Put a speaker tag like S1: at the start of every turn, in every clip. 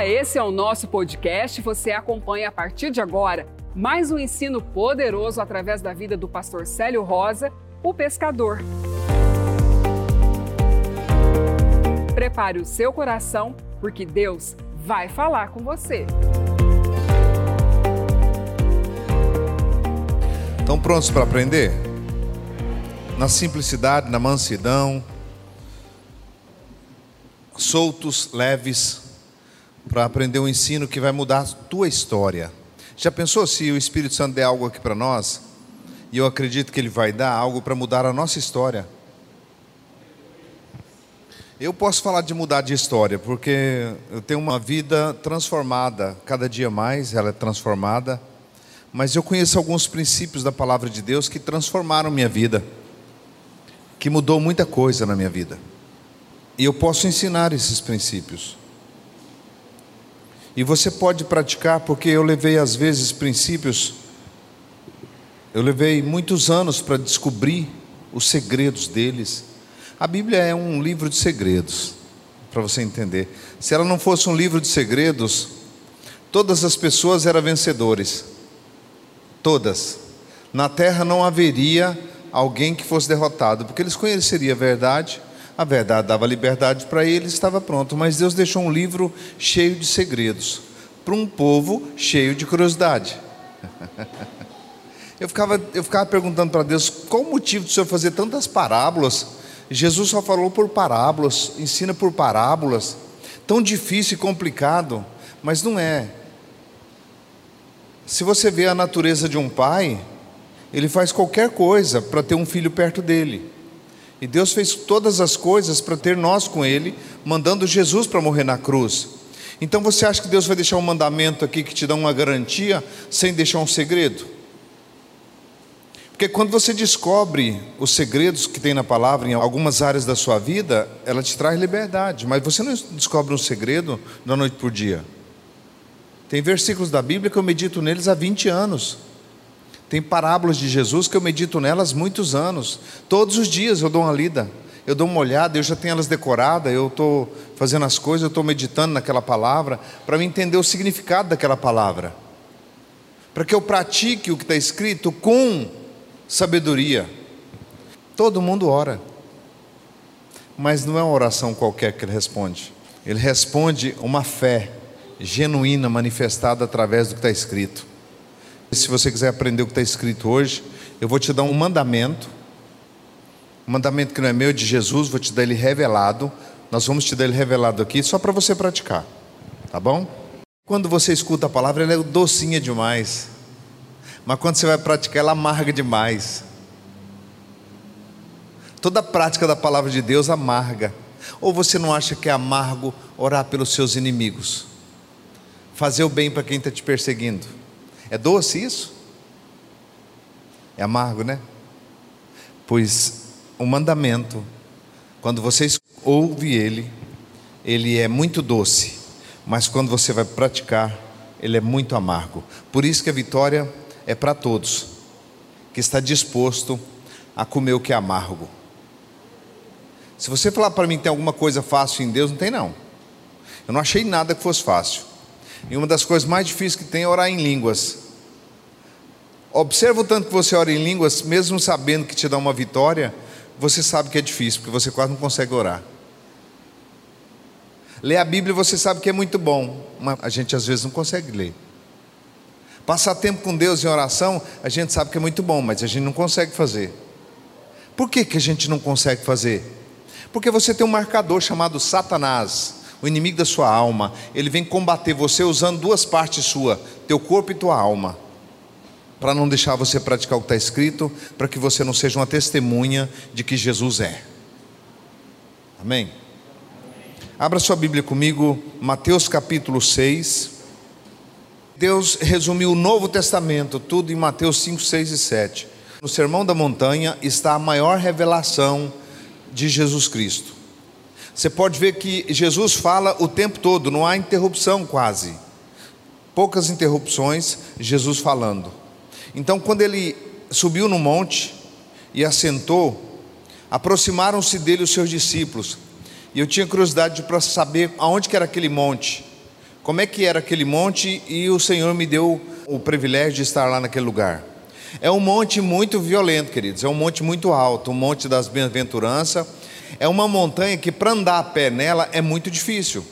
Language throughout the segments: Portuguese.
S1: Olá, esse é o nosso podcast. Você acompanha a partir de agora mais um ensino poderoso através da vida do pastor Célio Rosa, o pescador. Prepare o seu coração, porque Deus vai falar com você.
S2: Estão prontos para aprender? Na simplicidade, na mansidão, soltos, leves, para aprender um ensino que vai mudar a tua história. Já pensou se o Espírito Santo der algo aqui para nós? E eu acredito que ele vai dar algo para mudar a nossa história. Eu posso falar de mudar de história, porque eu tenho uma vida transformada, cada dia mais ela é transformada. Mas eu conheço alguns princípios da palavra de Deus que transformaram minha vida, que mudou muita coisa na minha vida. E eu posso ensinar esses princípios. E você pode praticar, porque eu levei às vezes princípios, eu levei muitos anos para descobrir os segredos deles. A Bíblia é um livro de segredos, para você entender. Se ela não fosse um livro de segredos, todas as pessoas eram vencedores. Todas. Na terra não haveria alguém que fosse derrotado, porque eles conheceriam a verdade a verdade dava liberdade para ele, estava pronto. Mas Deus deixou um livro cheio de segredos para um povo cheio de curiosidade. Eu ficava, eu ficava perguntando para Deus qual o motivo do Senhor fazer tantas parábolas. Jesus só falou por parábolas, ensina por parábolas. Tão difícil e complicado, mas não é. Se você vê a natureza de um pai, ele faz qualquer coisa para ter um filho perto dele. E Deus fez todas as coisas para ter nós com Ele, mandando Jesus para morrer na cruz. Então você acha que Deus vai deixar um mandamento aqui que te dá uma garantia, sem deixar um segredo? Porque quando você descobre os segredos que tem na palavra em algumas áreas da sua vida, ela te traz liberdade, mas você não descobre um segredo da noite por dia. Tem versículos da Bíblia que eu medito neles há 20 anos. Tem parábolas de Jesus que eu medito nelas muitos anos. Todos os dias eu dou uma lida, eu dou uma olhada, eu já tenho elas decoradas, eu estou fazendo as coisas, eu estou meditando naquela palavra, para me entender o significado daquela palavra. Para que eu pratique o que está escrito com sabedoria. Todo mundo ora, mas não é uma oração qualquer que ele responde. Ele responde uma fé genuína manifestada através do que está escrito. Se você quiser aprender o que está escrito hoje, eu vou te dar um mandamento, um mandamento que não é meu, é de Jesus, vou te dar ele revelado. Nós vamos te dar ele revelado aqui só para você praticar, tá bom? Quando você escuta a palavra, ela é docinha demais, mas quando você vai praticar, ela amarga demais. Toda prática da palavra de Deus amarga. Ou você não acha que é amargo orar pelos seus inimigos? Fazer o bem para quem está te perseguindo? É doce isso? É amargo, né? Pois o mandamento, quando você ouve ele, ele é muito doce, mas quando você vai praticar, ele é muito amargo. Por isso que a vitória é para todos que está disposto a comer o que é amargo. Se você falar para mim que tem alguma coisa fácil em Deus, não tem não. Eu não achei nada que fosse fácil. E uma das coisas mais difíceis que tem é orar em línguas. Observa o tanto que você ora em línguas, mesmo sabendo que te dá uma vitória, você sabe que é difícil, porque você quase não consegue orar. Ler a Bíblia você sabe que é muito bom, mas a gente às vezes não consegue ler. Passar tempo com Deus em oração, a gente sabe que é muito bom, mas a gente não consegue fazer. Por que, que a gente não consegue fazer? Porque você tem um marcador chamado Satanás, o inimigo da sua alma. Ele vem combater você usando duas partes suas, teu corpo e tua alma para não deixar você praticar o que está escrito, para que você não seja uma testemunha de que Jesus é. Amém? Abra sua Bíblia comigo, Mateus capítulo 6. Deus resumiu o Novo Testamento, tudo em Mateus 5, 6 e 7. No Sermão da Montanha está a maior revelação de Jesus Cristo. Você pode ver que Jesus fala o tempo todo, não há interrupção quase. Poucas interrupções, Jesus falando. Então, quando ele subiu no monte e assentou, aproximaram-se dele os seus discípulos. E eu tinha curiosidade para saber aonde que era aquele monte, como é que era aquele monte e o Senhor me deu o privilégio de estar lá naquele lugar. É um monte muito violento, queridos, é um monte muito alto, o monte das bem-aventuranças. É uma montanha que para andar a pé nela é muito difícil.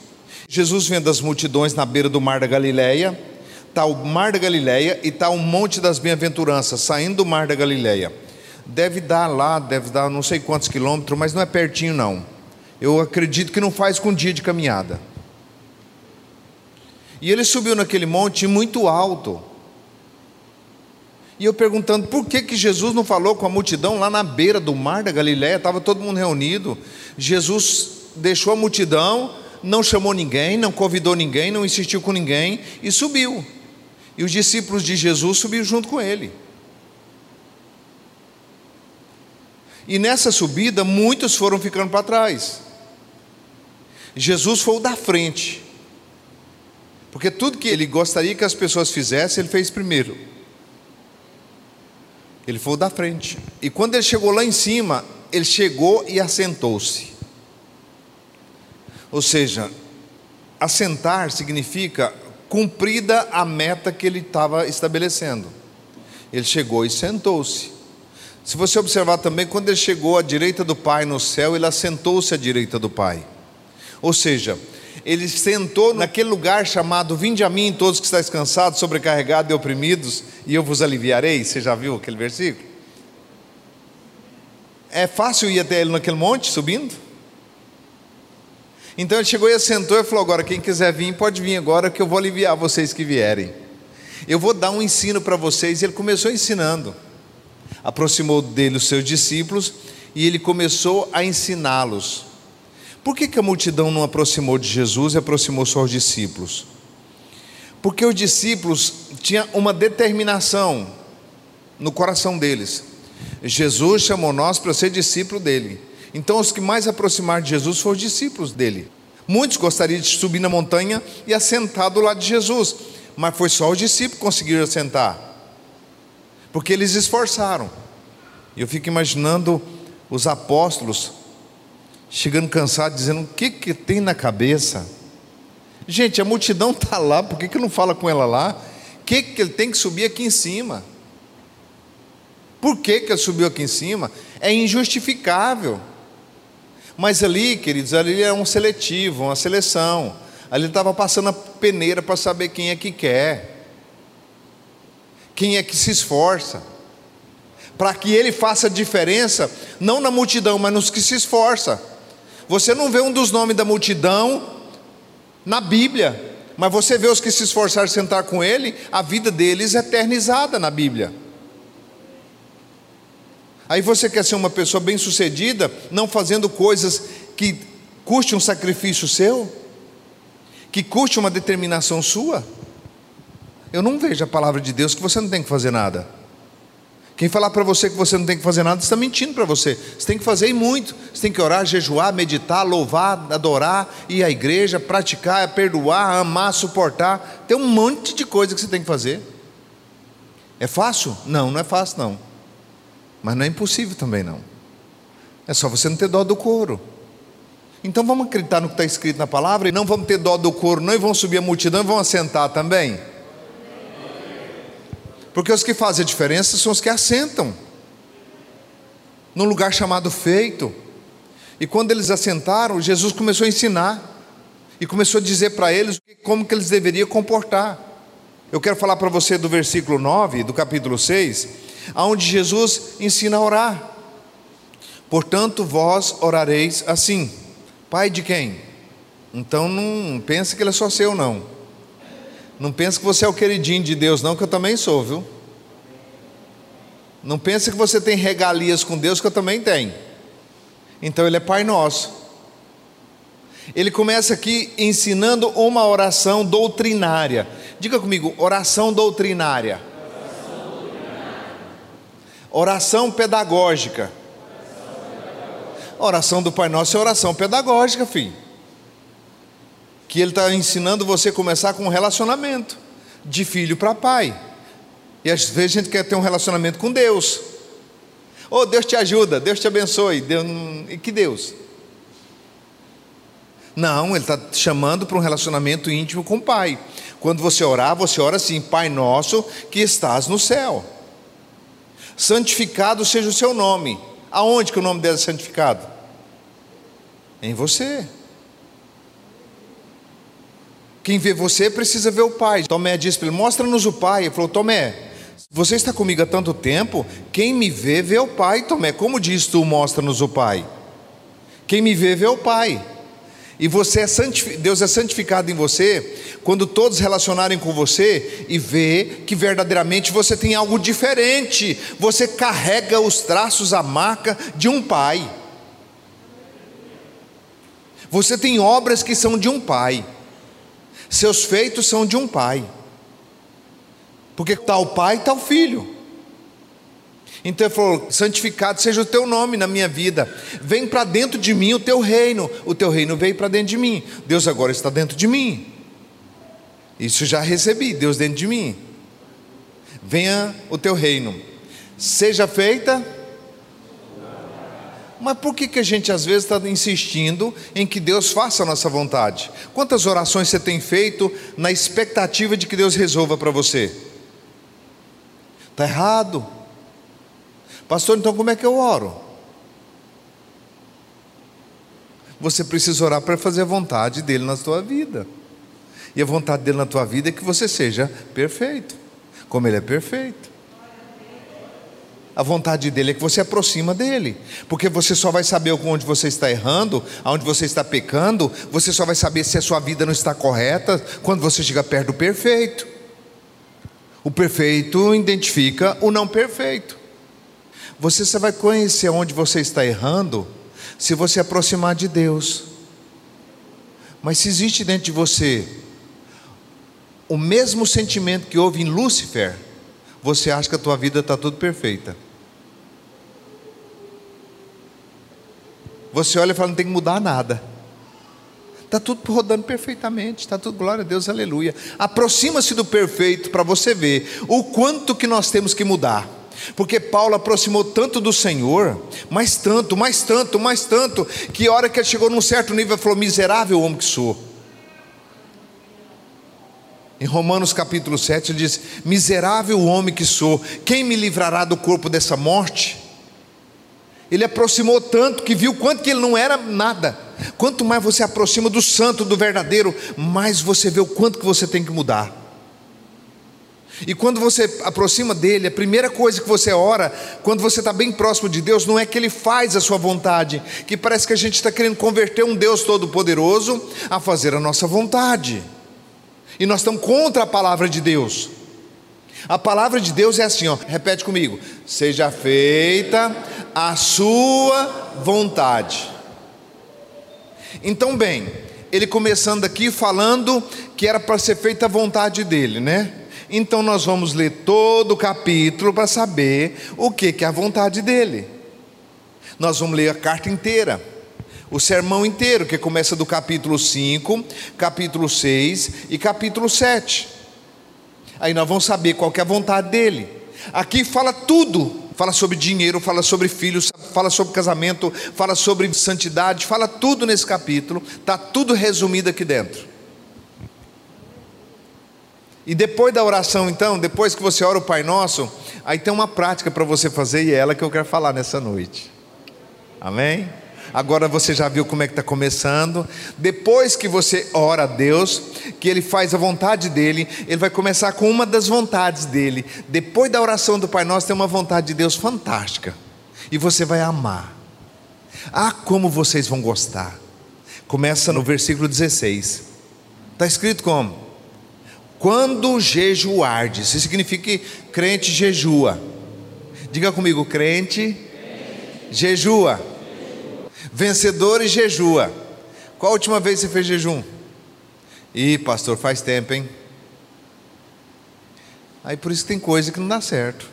S2: Jesus vendo as multidões na beira do mar da Galileia, está o mar da Galileia e está o monte das bem-aventuranças saindo do mar da Galileia. Deve dar lá, deve dar não sei quantos quilômetros, mas não é pertinho não. Eu acredito que não faz com um dia de caminhada. E ele subiu naquele monte muito alto. E eu perguntando por que, que Jesus não falou com a multidão lá na beira do mar da Galiléia, estava todo mundo reunido. Jesus deixou a multidão, não chamou ninguém, não convidou ninguém, não insistiu com ninguém e subiu. E os discípulos de Jesus subiram junto com ele. E nessa subida, muitos foram ficando para trás. Jesus foi o da frente. Porque tudo que ele gostaria que as pessoas fizessem, ele fez primeiro. Ele foi o da frente. E quando ele chegou lá em cima, ele chegou e assentou-se. Ou seja, assentar significa cumprida a meta que ele estava estabelecendo. Ele chegou e sentou-se. Se você observar também, quando ele chegou à direita do Pai no céu, ele assentou-se à direita do Pai. Ou seja, ele sentou naquele lugar chamado Vinde a mim, todos que estáis cansados, sobrecarregados e oprimidos, e eu vos aliviarei. Você já viu aquele versículo? É fácil ir até ele naquele monte, subindo? Então ele chegou e sentou e falou: Agora, quem quiser vir, pode vir agora, que eu vou aliviar vocês que vierem. Eu vou dar um ensino para vocês. E ele começou ensinando. Aproximou dele os seus discípulos e ele começou a ensiná-los. Por que, que a multidão não aproximou de Jesus e aproximou só os discípulos? Porque os discípulos tinham uma determinação no coração deles. Jesus chamou nós para ser discípulo dele. Então, os que mais aproximaram de Jesus foram os discípulos dele. Muitos gostariam de subir na montanha e assentar do lado de Jesus, mas foi só os discípulos que conseguiram assentar, porque eles esforçaram. Eu fico imaginando os apóstolos chegando cansado, dizendo: o que, que tem na cabeça? Gente, a multidão está lá, por que, que não fala com ela lá? O que, que ele tem que subir aqui em cima? Por que, que ele subiu aqui em cima? É injustificável. Mas ali, queridos, ali é um seletivo, uma seleção. Ali estava passando a peneira para saber quem é que quer, quem é que se esforça, para que ele faça diferença, não na multidão, mas nos que se esforça. Você não vê um dos nomes da multidão na Bíblia, mas você vê os que se esforçaram a sentar com ele, a vida deles é eternizada na Bíblia. Aí você quer ser uma pessoa bem-sucedida, não fazendo coisas que custe um sacrifício seu, que custe uma determinação sua. Eu não vejo a palavra de Deus que você não tem que fazer nada. Quem falar para você que você não tem que fazer nada, está mentindo para você. Você tem que fazer e muito. Você tem que orar, jejuar, meditar, louvar, adorar, ir à igreja, praticar, perdoar, amar, suportar. Tem um monte de coisa que você tem que fazer. É fácil? Não, não é fácil não. Mas não é impossível também não. É só você não ter dó do couro. Então vamos acreditar no que está escrito na palavra e não vamos ter dó do couro, não, e vamos subir a multidão e vamos assentar também. Porque os que fazem a diferença são os que assentam num lugar chamado feito. E quando eles assentaram, Jesus começou a ensinar e começou a dizer para eles como que eles deveriam comportar. Eu quero falar para você do versículo 9 do capítulo 6, aonde Jesus ensina a orar. Portanto, vós orareis assim: Pai de quem? Então não pense que ele é só seu não. Não pense que você é o queridinho de Deus, não, que eu também sou, viu? Não pense que você tem regalias com Deus, que eu também tenho. Então ele é Pai Nosso. Ele começa aqui ensinando uma oração doutrinária. Diga comigo, oração doutrinária. Oração, doutrinária. oração pedagógica. Oração do Pai Nosso é oração pedagógica, filho que ele está ensinando você a começar com um relacionamento de filho para pai. E às vezes a gente quer ter um relacionamento com Deus. Oh, Deus te ajuda, Deus te abençoe. Deus... E que Deus? Não, ele está chamando para um relacionamento íntimo com o Pai. Quando você orar, você ora assim: Pai nosso que estás no céu. Santificado seja o seu nome. Aonde que o nome dele é santificado? Em você. Quem vê você precisa ver o Pai. Tomé disse para ele: Mostra-nos o Pai. Ele falou: Tomé, você está comigo há tanto tempo, quem me vê, vê o Pai. Tomé, como diz tu, mostra-nos o Pai? Quem me vê, vê o Pai. E você é Deus é santificado em você quando todos relacionarem com você e vê que verdadeiramente você tem algo diferente. Você carrega os traços, a marca de um pai. Você tem obras que são de um pai. Seus feitos são de um pai. Porque tal pai, tal filho. Então ele falou: santificado seja o teu nome na minha vida, vem para dentro de mim o teu reino, o teu reino veio para dentro de mim, Deus agora está dentro de mim. Isso já recebi, Deus dentro de mim. Venha o teu reino, seja feita. Mas por que, que a gente às vezes está insistindo em que Deus faça a nossa vontade? Quantas orações você tem feito na expectativa de que Deus resolva para você? Está errado. Pastor, então como é que eu oro? Você precisa orar para fazer a vontade dele na sua vida. E a vontade dele na tua vida é que você seja perfeito, como ele é perfeito. A vontade dele é que você aproxima dele, porque você só vai saber onde você está errando, aonde você está pecando, você só vai saber se a sua vida não está correta quando você chega perto do perfeito. O perfeito identifica o não perfeito. Você só vai conhecer onde você está errando se você aproximar de Deus. Mas se existe dentro de você o mesmo sentimento que houve em Lúcifer, você acha que a tua vida está tudo perfeita. Você olha e fala, não tem que mudar nada. Está tudo rodando perfeitamente, está tudo, glória a Deus, aleluia. Aproxima-se do perfeito para você ver o quanto que nós temos que mudar. Porque Paulo aproximou tanto do Senhor, mais tanto, mais tanto, mais tanto, que a hora que ele chegou num certo nível, ele falou: Miserável homem que sou. Em Romanos capítulo 7, ele diz: Miserável homem que sou, quem me livrará do corpo dessa morte? Ele aproximou tanto que viu quanto que ele não era nada. Quanto mais você aproxima do santo, do verdadeiro, mais você vê o quanto que você tem que mudar. E quando você aproxima dele, a primeira coisa que você ora, quando você está bem próximo de Deus, não é que ele faz a sua vontade, que parece que a gente está querendo converter um Deus todo-poderoso a fazer a nossa vontade. E nós estamos contra a palavra de Deus. A palavra de Deus é assim, ó, repete comigo: seja feita a sua vontade. Então, bem, ele começando aqui falando que era para ser feita a vontade dele, né? Então nós vamos ler todo o capítulo para saber o que, que é a vontade dele. Nós vamos ler a carta inteira, o sermão inteiro, que começa do capítulo 5, capítulo 6 e capítulo 7. Aí nós vamos saber qual é a vontade dele. Aqui fala tudo, fala sobre dinheiro, fala sobre filhos, fala sobre casamento, fala sobre santidade, fala tudo nesse capítulo, está tudo resumido aqui dentro. E depois da oração, então, depois que você ora o Pai Nosso, aí tem uma prática para você fazer e é ela que eu quero falar nessa noite. Amém? Agora você já viu como é que está começando. Depois que você ora a Deus, que Ele faz a vontade dele, Ele vai começar com uma das vontades dele. Depois da oração do Pai Nosso, tem uma vontade de Deus fantástica. E você vai amar. Ah, como vocês vão gostar. Começa no versículo 16. Está escrito como? Quando jejuardes, isso significa que crente jejua. Diga comigo, crente, jejua. Vencedor e jejua. Qual a última vez você fez jejum? Ih, pastor, faz tempo, hein? Aí por isso tem coisa que não dá certo.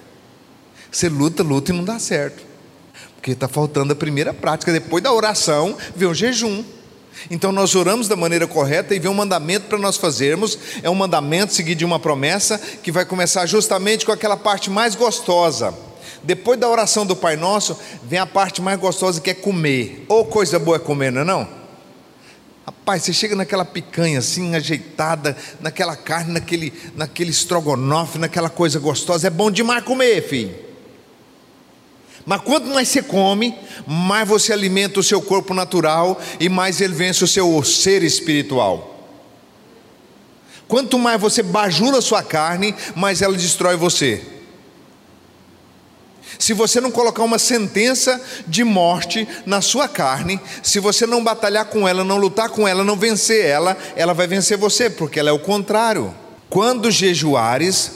S2: Você luta, luta e não dá certo. Porque está faltando a primeira prática. Depois da oração, vem o jejum. Então nós oramos da maneira correta e vem um mandamento para nós fazermos, é um mandamento seguido de uma promessa que vai começar justamente com aquela parte mais gostosa. Depois da oração do Pai Nosso, vem a parte mais gostosa que é comer. Ou oh, coisa boa é comer, não é não? Rapaz, você chega naquela picanha assim, ajeitada, naquela carne, naquele, naquele estrogonofe, naquela coisa gostosa. É bom demais comer, filho. Mas quanto mais você come, mais você alimenta o seu corpo natural e mais ele vence o seu ser espiritual. Quanto mais você bajula a sua carne, mais ela destrói você. Se você não colocar uma sentença de morte na sua carne, se você não batalhar com ela, não lutar com ela, não vencer ela, ela vai vencer você, porque ela é o contrário. Quando jejuares,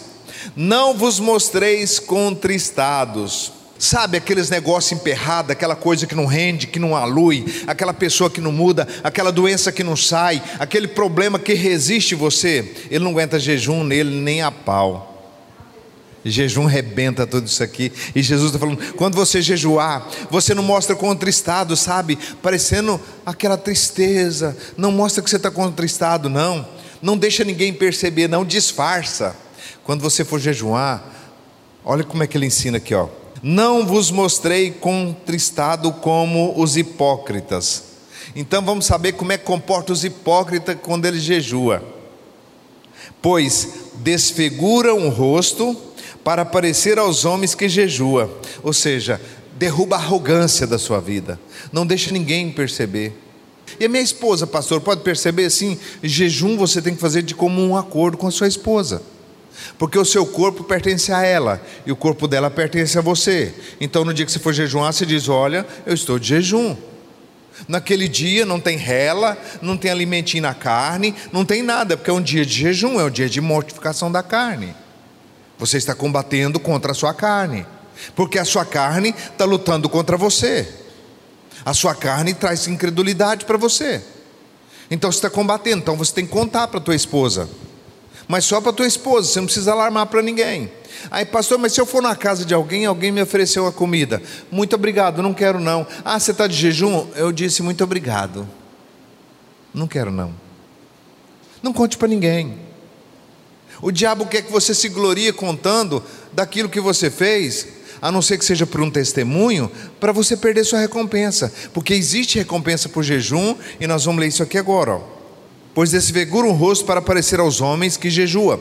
S2: não vos mostreis contristados. Sabe aqueles negócios emperrados, aquela coisa que não rende, que não alui, aquela pessoa que não muda, aquela doença que não sai, aquele problema que resiste você, ele não aguenta jejum nele nem a pau. Jejum rebenta tudo isso aqui. E Jesus está falando: quando você jejuar, você não mostra contristado, sabe? Parecendo aquela tristeza. Não mostra que você está contristado, não. Não deixa ninguém perceber, não disfarça. Quando você for jejuar, olha como é que ele ensina aqui, ó. Não vos mostrei contristado como os hipócritas. Então vamos saber como é que comporta os hipócritas quando ele jejua. Pois desfiguram o rosto para parecer aos homens que jejua, ou seja, derruba a arrogância da sua vida, não deixa ninguém perceber. E a minha esposa, pastor, pode perceber assim: jejum você tem que fazer de comum acordo com a sua esposa, porque o seu corpo pertence a ela e o corpo dela pertence a você. Então, no dia que você for jejuar, você diz: Olha, eu estou de jejum. Naquele dia não tem rela, não tem alimentinho na carne, não tem nada, porque é um dia de jejum, é um dia de mortificação da carne. Você está combatendo contra a sua carne, porque a sua carne está lutando contra você. A sua carne traz incredulidade para você. Então você está combatendo, então você tem que contar para a tua esposa. Mas só para a tua esposa, você não precisa alarmar para ninguém. Aí, pastor, mas se eu for na casa de alguém, alguém me ofereceu a comida. Muito obrigado, não quero não. Ah, você está de jejum? Eu disse muito obrigado. Não quero não. Não conte para ninguém. O diabo quer que você se glorie contando daquilo que você fez, a não ser que seja por um testemunho, para você perder sua recompensa, porque existe recompensa por jejum, e nós vamos ler isso aqui agora. Ó. Pois desfigura o rosto para parecer aos homens que jejua.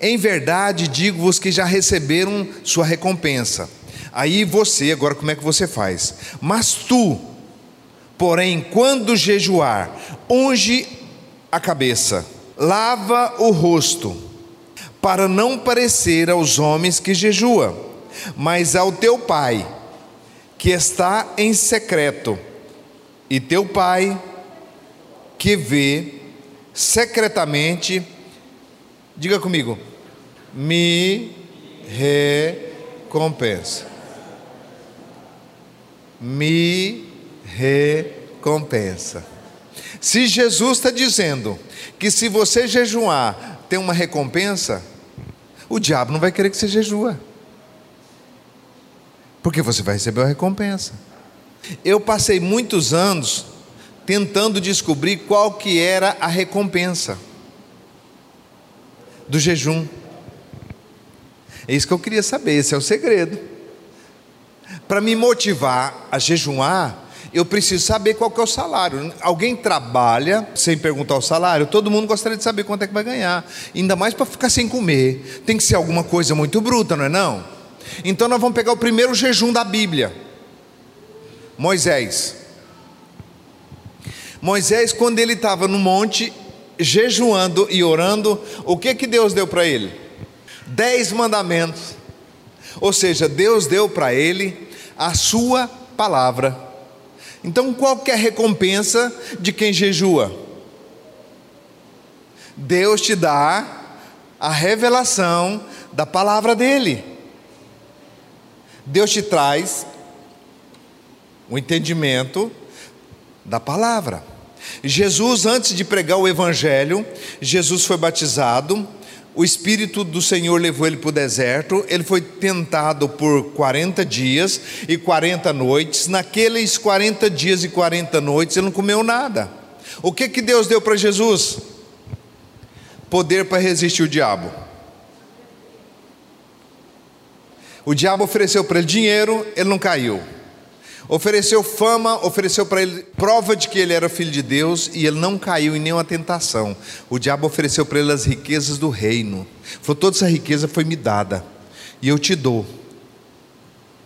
S2: Em verdade digo-vos que já receberam sua recompensa. Aí você, agora como é que você faz? Mas tu, porém, quando jejuar, unge a cabeça, lava o rosto, para não parecer aos homens que jejua, mas ao teu pai, que está em secreto, e teu pai, que vê secretamente, diga comigo, me recompensa. Me recompensa. Se Jesus está dizendo que se você jejuar, tem uma recompensa, o diabo não vai querer que você jejua. Porque você vai receber uma recompensa. Eu passei muitos anos tentando descobrir qual que era a recompensa do jejum. É isso que eu queria saber, esse é o segredo. Para me motivar a jejuar, eu preciso saber qual que é o salário. Alguém trabalha sem perguntar o salário, todo mundo gostaria de saber quanto é que vai ganhar. Ainda mais para ficar sem comer. Tem que ser alguma coisa muito bruta, não é não? Então nós vamos pegar o primeiro jejum da Bíblia. Moisés. Moisés, quando ele estava no monte, jejuando e orando, o que que Deus deu para ele? Dez mandamentos. Ou seja, Deus deu para ele a sua palavra. Então, qual é a recompensa de quem jejua? Deus te dá a revelação da palavra dele. Deus te traz o entendimento da palavra. Jesus, antes de pregar o evangelho, Jesus foi batizado, o Espírito do Senhor levou ele para o deserto, ele foi tentado por 40 dias e 40 noites. Naqueles 40 dias e 40 noites ele não comeu nada. O que, que Deus deu para Jesus? Poder para resistir o diabo. O diabo ofereceu para ele dinheiro, ele não caiu. Ofereceu fama, ofereceu para ele prova de que ele era filho de Deus e ele não caiu em nenhuma tentação. O diabo ofereceu para ele as riquezas do reino. Falou: toda essa riqueza foi me dada e eu te dou.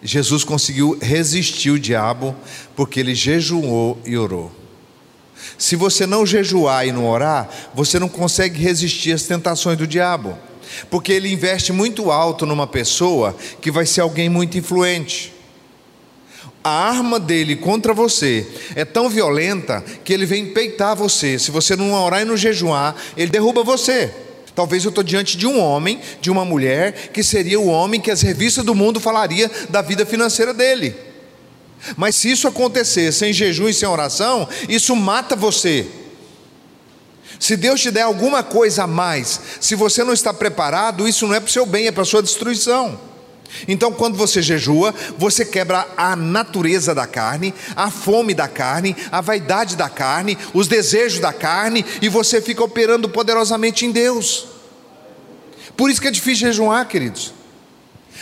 S2: Jesus conseguiu resistir o diabo porque ele jejuou e orou. Se você não jejuar e não orar, você não consegue resistir às tentações do diabo, porque ele investe muito alto numa pessoa que vai ser alguém muito influente. A arma dele contra você é tão violenta que ele vem peitar você. Se você não orar e não jejuar, ele derruba você. Talvez eu estou diante de um homem, de uma mulher, que seria o homem que as revistas do mundo falaria da vida financeira dele. Mas se isso acontecer sem jejum e sem oração, isso mata você. Se Deus te der alguma coisa a mais, se você não está preparado, isso não é para o seu bem, é para a sua destruição. Então, quando você jejua, você quebra a natureza da carne, a fome da carne, a vaidade da carne, os desejos da carne, e você fica operando poderosamente em Deus. Por isso que é difícil jejuar, queridos.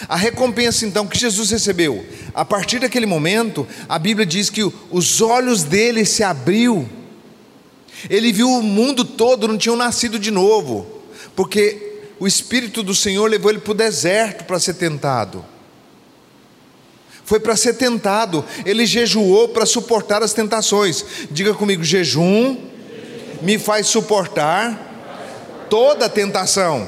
S2: A recompensa então que Jesus recebeu, a partir daquele momento, a Bíblia diz que os olhos dele se abriu. Ele viu o mundo todo, não tinham nascido de novo, porque o Espírito do Senhor levou ele para o deserto para ser tentado. Foi para ser tentado, ele jejuou para suportar as tentações. Diga comigo: jejum me faz suportar toda a tentação.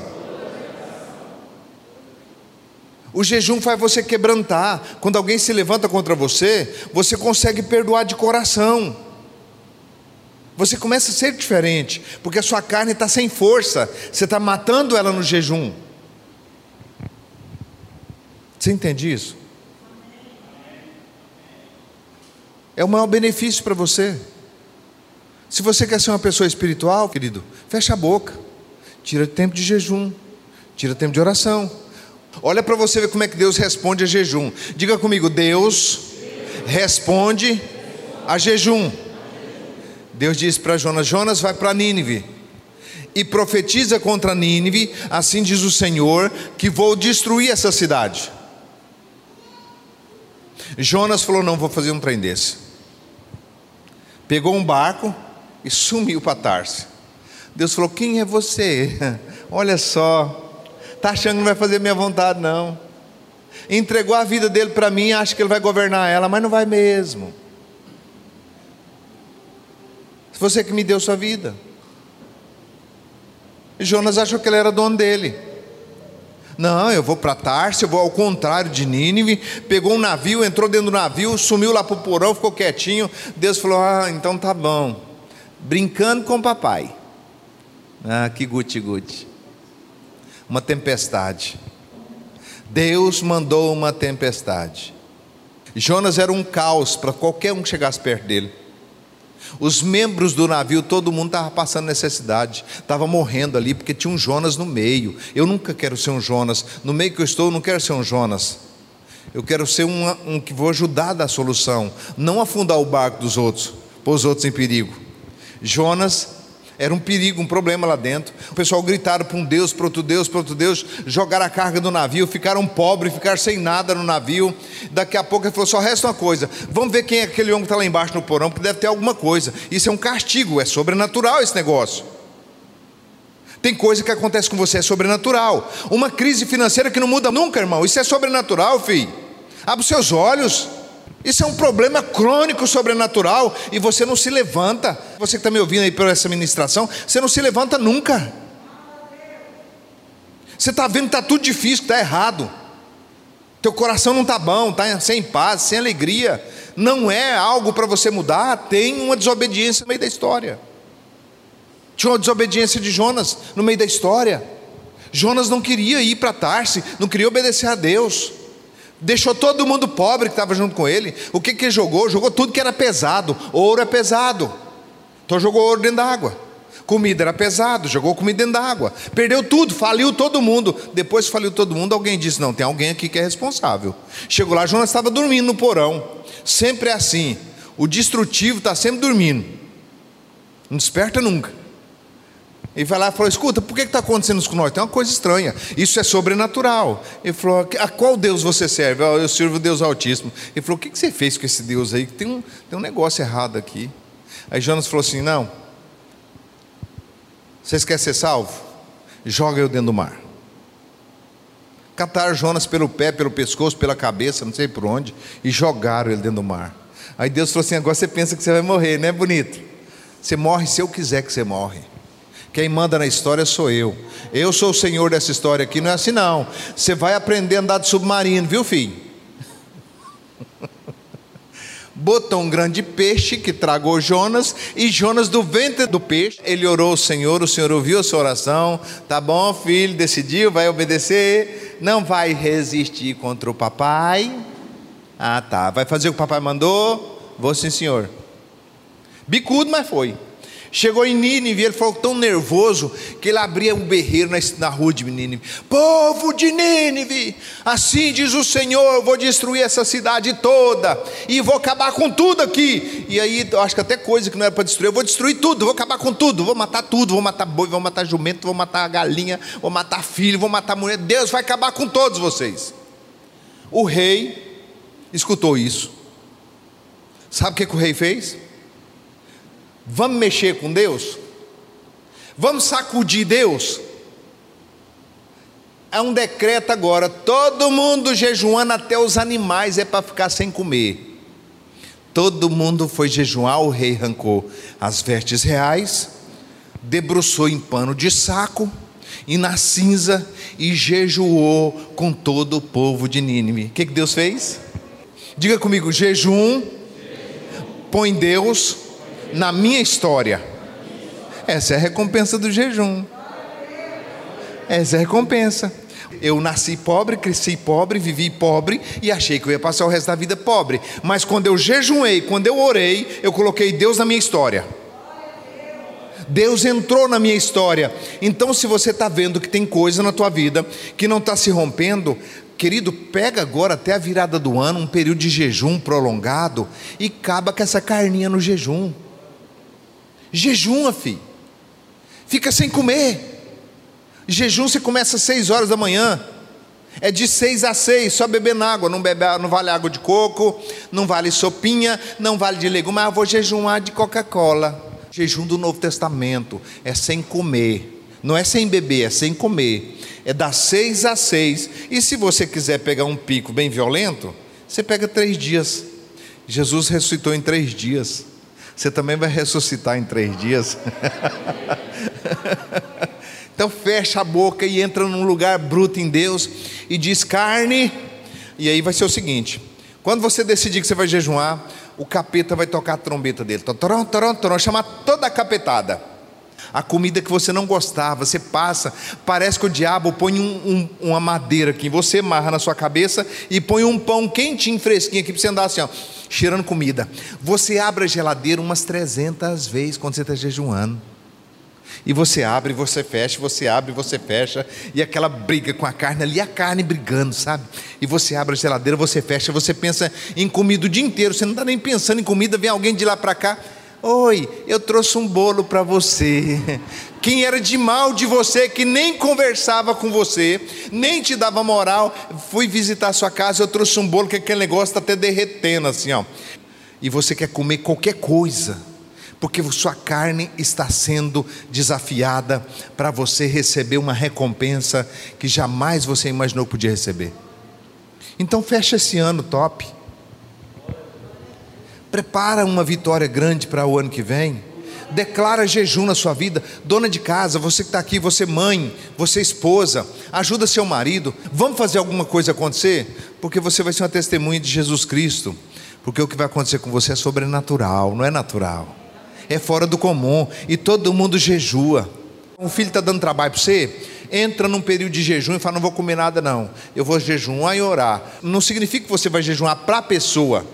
S2: O jejum faz você quebrantar. Quando alguém se levanta contra você, você consegue perdoar de coração. Você começa a ser diferente, porque a sua carne está sem força, você está matando ela no jejum. Você entende isso? É o maior benefício para você. Se você quer ser uma pessoa espiritual, querido, fecha a boca, tira tempo de jejum, tira tempo de oração Olha para você ver como é que Deus responde a jejum. Diga comigo, Deus responde a jejum. Deus disse para Jonas: Jonas vai para Nínive e profetiza contra Nínive, assim diz o Senhor, que vou destruir essa cidade. Jonas falou: Não vou fazer um trem desse. Pegou um barco e sumiu para Tarse. Deus falou: Quem é você? Olha só, Está achando que não vai fazer minha vontade, não. Entregou a vida dele para mim, acha que ele vai governar ela, mas não vai mesmo. Você que me deu sua vida. E Jonas achou que ele era dono dele. Não, eu vou para Tarso, eu vou ao contrário de Nínive. Pegou um navio, entrou dentro do navio, sumiu lá para o porão, ficou quietinho. Deus falou: Ah, então tá bom. Brincando com o papai. Ah, que guti-guti uma tempestade. Deus mandou uma tempestade. Jonas era um caos para qualquer um que chegasse perto dele. Os membros do navio, todo mundo estava passando necessidade, estava morrendo ali, porque tinha um Jonas no meio. Eu nunca quero ser um Jonas. No meio que eu estou, eu não quero ser um Jonas. Eu quero ser um, que vou ajudar da solução, não afundar o barco dos outros, pôr os outros em perigo. Jonas era um perigo, um problema lá dentro. O pessoal gritaram para um Deus, para outro Deus, para outro Deus, jogaram a carga do navio, ficaram pobres, ficaram sem nada no navio. Daqui a pouco ele falou: só resta uma coisa, vamos ver quem é aquele homem que está lá embaixo no porão, porque deve ter alguma coisa. Isso é um castigo, é sobrenatural esse negócio. Tem coisa que acontece com você, é sobrenatural. Uma crise financeira que não muda nunca, irmão. Isso é sobrenatural, filho. Abre os seus olhos. Isso é um problema crônico sobrenatural e você não se levanta. Você que está me ouvindo aí por essa ministração, você não se levanta nunca. Você está vendo que está tudo difícil, está errado. Teu coração não está bom, está sem paz, sem alegria. Não é algo para você mudar. Tem uma desobediência no meio da história. Tinha uma desobediência de Jonas no meio da história. Jonas não queria ir para Tarse, não queria obedecer a Deus. Deixou todo mundo pobre que estava junto com ele. O que, que ele jogou? Jogou tudo que era pesado. Ouro é pesado. Então jogou ouro dentro da água. Comida era pesado, jogou comida dentro da água. Perdeu tudo, faliu todo mundo. Depois faliu todo mundo, alguém disse: Não, tem alguém aqui que é responsável. Chegou lá, Jonas estava dormindo no porão. Sempre é assim. O destrutivo está sempre dormindo. Não desperta nunca. Ele vai lá e falou: Escuta, por que está acontecendo isso com nós? Tem uma coisa estranha. Isso é sobrenatural. Ele falou: A qual Deus você serve? Eu sirvo o Deus Altíssimo. Ele falou: O que você fez com esse Deus aí? Tem um, tem um negócio errado aqui. Aí Jonas falou assim: Não. Vocês querem ser salvos? Joga eu dentro do mar. Cataram Jonas pelo pé, pelo pescoço, pela cabeça, não sei por onde, e jogaram ele dentro do mar. Aí Deus falou assim: Agora você pensa que você vai morrer, não é bonito? Você morre se eu quiser que você morre. Quem manda na história sou eu. Eu sou o senhor dessa história aqui, não é assim não. Você vai aprender a andar de submarino, viu, filho? Botou um grande peixe que tragou Jonas, e Jonas, do ventre do peixe, ele orou ao Senhor, o Senhor ouviu a sua oração. Tá bom, filho, decidiu, vai obedecer, não vai resistir contra o papai. Ah, tá, vai fazer o que o papai mandou? Vou sim, senhor. Bicudo, mas foi. Chegou em Nínive, ele falou tão nervoso que ele abria um berreiro na, na rua de Nínive. Povo de Nínive, assim diz o Senhor: eu vou destruir essa cidade toda e vou acabar com tudo aqui. E aí, eu acho que até coisa que não era para destruir, eu vou destruir tudo, vou acabar com tudo, vou matar tudo, vou matar boi, vou matar jumento, vou matar galinha, vou matar filho, vou matar mulher. Deus vai acabar com todos vocês. O rei escutou isso. Sabe o que, que o rei fez? Vamos mexer com Deus? Vamos sacudir Deus? É um decreto agora, todo mundo jejuando, até os animais é para ficar sem comer. Todo mundo foi jejuar, o rei arrancou as vestes reais, debruçou em pano de saco e na cinza e jejuou com todo o povo de Nínive. O que, que Deus fez? Diga comigo: jejum põe Deus na minha história. Essa é a recompensa do jejum. Essa é a recompensa. Eu nasci pobre, cresci pobre, vivi pobre e achei que eu ia passar o resto da vida pobre. Mas quando eu jejuei, quando eu orei, eu coloquei Deus na minha história. Deus entrou na minha história. Então, se você está vendo que tem coisa na tua vida que não está se rompendo, querido, pega agora até a virada do ano, um período de jejum prolongado e acaba com essa carninha no jejum. Jejuma, filho. Fica sem comer. Jejum você começa às seis horas da manhã. É de seis a seis, só bebendo água. Não, bebe, não vale água de coco, não vale sopinha, não vale de legumes. Mas eu vou jejumar de Coca-Cola. Jejum do Novo Testamento é sem comer. Não é sem beber, é sem comer. É das seis a seis. E se você quiser pegar um pico bem violento, você pega três dias. Jesus ressuscitou em três dias. Você também vai ressuscitar em três dias. então fecha a boca e entra num lugar bruto em Deus e diz carne. E aí vai ser o seguinte: quando você decidir que você vai jejuar, o capeta vai tocar a trombeta dele. Toron, toron, toron, chamar toda a capetada. A comida que você não gostava, você passa, parece que o diabo põe um, um, uma madeira aqui, você amarra na sua cabeça e põe um pão quentinho, fresquinho aqui para você andar assim, ó cheirando comida. Você abre a geladeira umas 300 vezes quando você está jejuando. E você abre, você fecha, você abre, você fecha, e aquela briga com a carne ali, a carne brigando, sabe? E você abre a geladeira, você fecha, você pensa em comida o dia inteiro, você não está nem pensando em comida, vem alguém de lá para cá, Oi, eu trouxe um bolo para você. Quem era de mal de você, que nem conversava com você, nem te dava moral, fui visitar a sua casa, eu trouxe um bolo que aquele negócio está até derretendo assim, ó. E você quer comer qualquer coisa, porque sua carne está sendo desafiada para você receber uma recompensa que jamais você imaginou podia receber. Então fecha esse ano top. Prepara uma vitória grande para o ano que vem. Declara jejum na sua vida. Dona de casa, você que está aqui, você mãe, você esposa, ajuda seu marido. Vamos fazer alguma coisa acontecer? Porque você vai ser uma testemunha de Jesus Cristo. Porque o que vai acontecer com você é sobrenatural, não é natural. É fora do comum. E todo mundo jejua. Um filho está dando trabalho para você, entra num período de jejum e fala: Não vou comer nada, não. Eu vou jejuar e orar. Não significa que você vai jejuar para a pessoa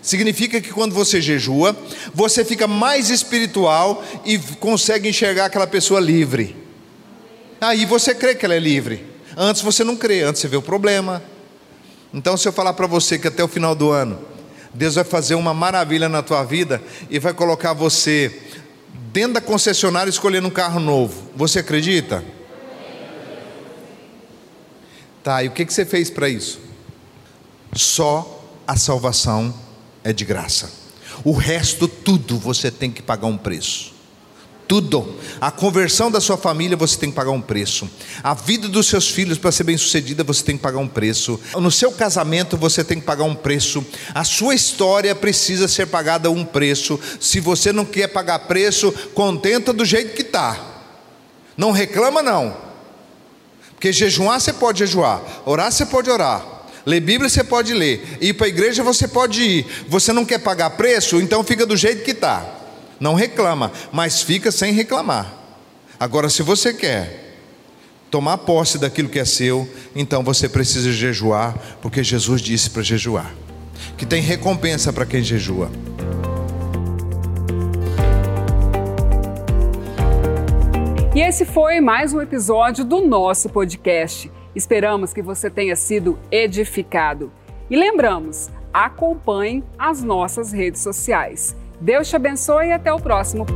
S2: Significa que quando você jejua, você fica mais espiritual e consegue enxergar aquela pessoa livre. Aí você crê que ela é livre. Antes você não crê, antes você vê o problema. Então, se eu falar para você que até o final do ano, Deus vai fazer uma maravilha na tua vida e vai colocar você dentro da concessionária escolhendo um carro novo. Você acredita? Tá, e o que, que você fez para isso? Só a salvação é de graça. O resto, tudo, você tem que pagar um preço. Tudo. A conversão da sua família você tem que pagar um preço. A vida dos seus filhos para ser bem sucedida você tem que pagar um preço. No seu casamento você tem que pagar um preço. A sua história precisa ser pagada um preço. Se você não quer pagar preço, contenta do jeito que está. Não reclama não. Porque jejuar você pode jejuar, orar você pode orar. Ler Bíblia você pode ler, ir para a igreja você pode ir. Você não quer pagar preço, então fica do jeito que está. Não reclama, mas fica sem reclamar. Agora, se você quer tomar posse daquilo que é seu, então você precisa jejuar, porque Jesus disse para jejuar. Que tem recompensa para quem jejua.
S1: E esse foi mais um episódio do nosso podcast. Esperamos que você tenha sido edificado. E lembramos, acompanhe as nossas redes sociais. Deus te abençoe e até o próximo.